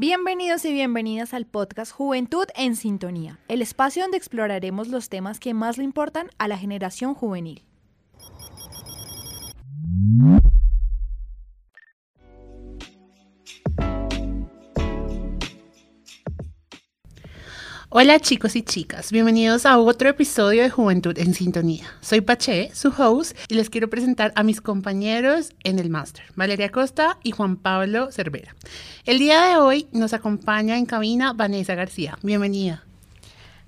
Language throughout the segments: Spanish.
Bienvenidos y bienvenidas al podcast Juventud en Sintonía, el espacio donde exploraremos los temas que más le importan a la generación juvenil. Hola chicos y chicas, bienvenidos a otro episodio de Juventud en Sintonía. Soy Pache, su host, y les quiero presentar a mis compañeros en el máster, Valeria Costa y Juan Pablo Cervera. El día de hoy nos acompaña en cabina Vanessa García. Bienvenida.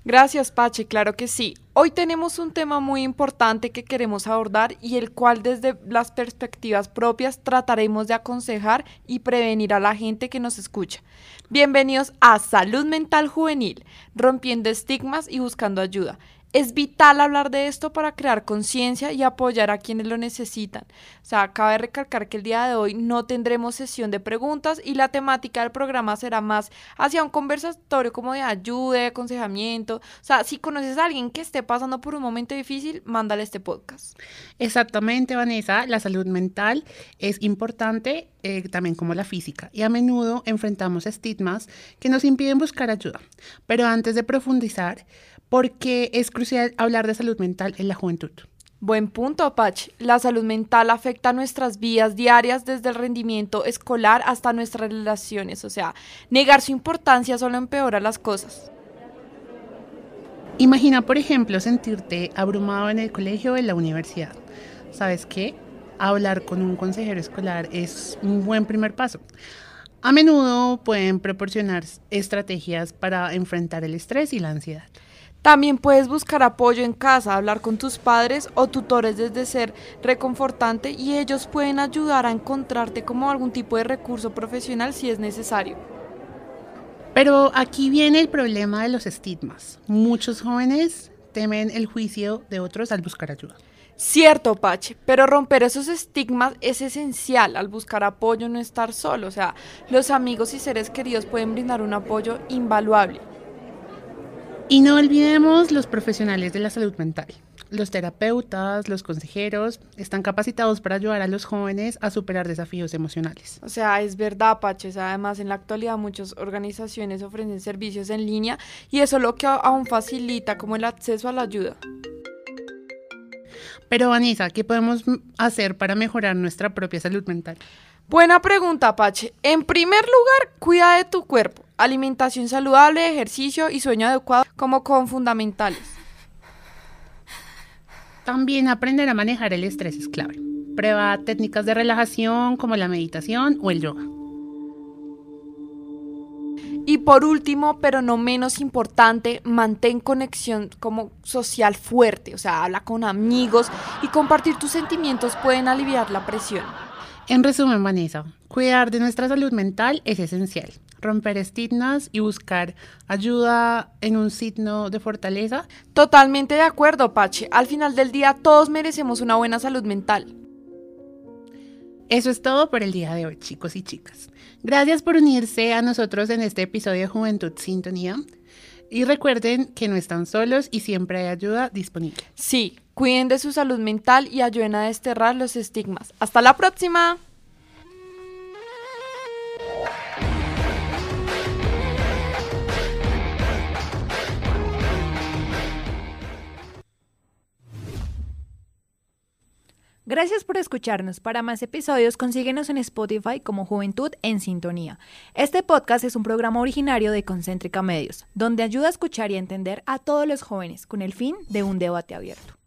Gracias, Pache, claro que sí. Hoy tenemos un tema muy importante que queremos abordar y el cual desde las perspectivas propias trataremos de aconsejar y prevenir a la gente que nos escucha. Bienvenidos a Salud Mental Juvenil, rompiendo estigmas y buscando ayuda. Es vital hablar de esto para crear conciencia y apoyar a quienes lo necesitan. O sea, cabe recalcar que el día de hoy no tendremos sesión de preguntas y la temática del programa será más hacia un conversatorio como de ayuda, de aconsejamiento. O sea, si conoces a alguien que esté pasando por un momento difícil, mándale este podcast. Exactamente, Vanessa. La salud mental es importante eh, también como la física y a menudo enfrentamos estigmas que nos impiden buscar ayuda. Pero antes de profundizar, porque es crucial hablar de salud mental en la juventud. Buen punto, Apache. La salud mental afecta nuestras vidas diarias desde el rendimiento escolar hasta nuestras relaciones. O sea, negar su importancia solo empeora las cosas. Imagina, por ejemplo, sentirte abrumado en el colegio o en la universidad. ¿Sabes qué? Hablar con un consejero escolar es un buen primer paso. A menudo pueden proporcionar estrategias para enfrentar el estrés y la ansiedad. También puedes buscar apoyo en casa, hablar con tus padres o tutores desde ser reconfortante y ellos pueden ayudar a encontrarte como algún tipo de recurso profesional si es necesario. Pero aquí viene el problema de los estigmas. Muchos jóvenes temen el juicio de otros al buscar ayuda. Cierto, Pache, pero romper esos estigmas es esencial al buscar apoyo, no estar solo. O sea, los amigos y seres queridos pueden brindar un apoyo invaluable. Y no olvidemos los profesionales de la salud mental. Los terapeutas, los consejeros están capacitados para ayudar a los jóvenes a superar desafíos emocionales. O sea, es verdad, Paches. Además, en la actualidad muchas organizaciones ofrecen servicios en línea y eso lo que aún facilita como el acceso a la ayuda. Pero Vanessa, ¿qué podemos hacer para mejorar nuestra propia salud mental? Buena pregunta, Apache. En primer lugar, cuida de tu cuerpo. Alimentación saludable, ejercicio y sueño adecuado como con fundamentales. También aprender a manejar el estrés es clave. Prueba técnicas de relajación como la meditación o el yoga. Y por último, pero no menos importante, mantén conexión como social fuerte, o sea, habla con amigos y compartir tus sentimientos pueden aliviar la presión. En resumen, Vanessa, cuidar de nuestra salud mental es esencial. Romper estigmas y buscar ayuda en un signo de fortaleza. Totalmente de acuerdo, Pache. Al final del día todos merecemos una buena salud mental. Eso es todo por el día de hoy, chicos y chicas. Gracias por unirse a nosotros en este episodio de Juventud Sintonía. Y recuerden que no están solos y siempre hay ayuda disponible. Sí, cuiden de su salud mental y ayuden a desterrar los estigmas. Hasta la próxima. Gracias por escucharnos. Para más episodios, consíguenos en Spotify como Juventud en Sintonía. Este podcast es un programa originario de Concéntrica Medios, donde ayuda a escuchar y a entender a todos los jóvenes con el fin de un debate abierto.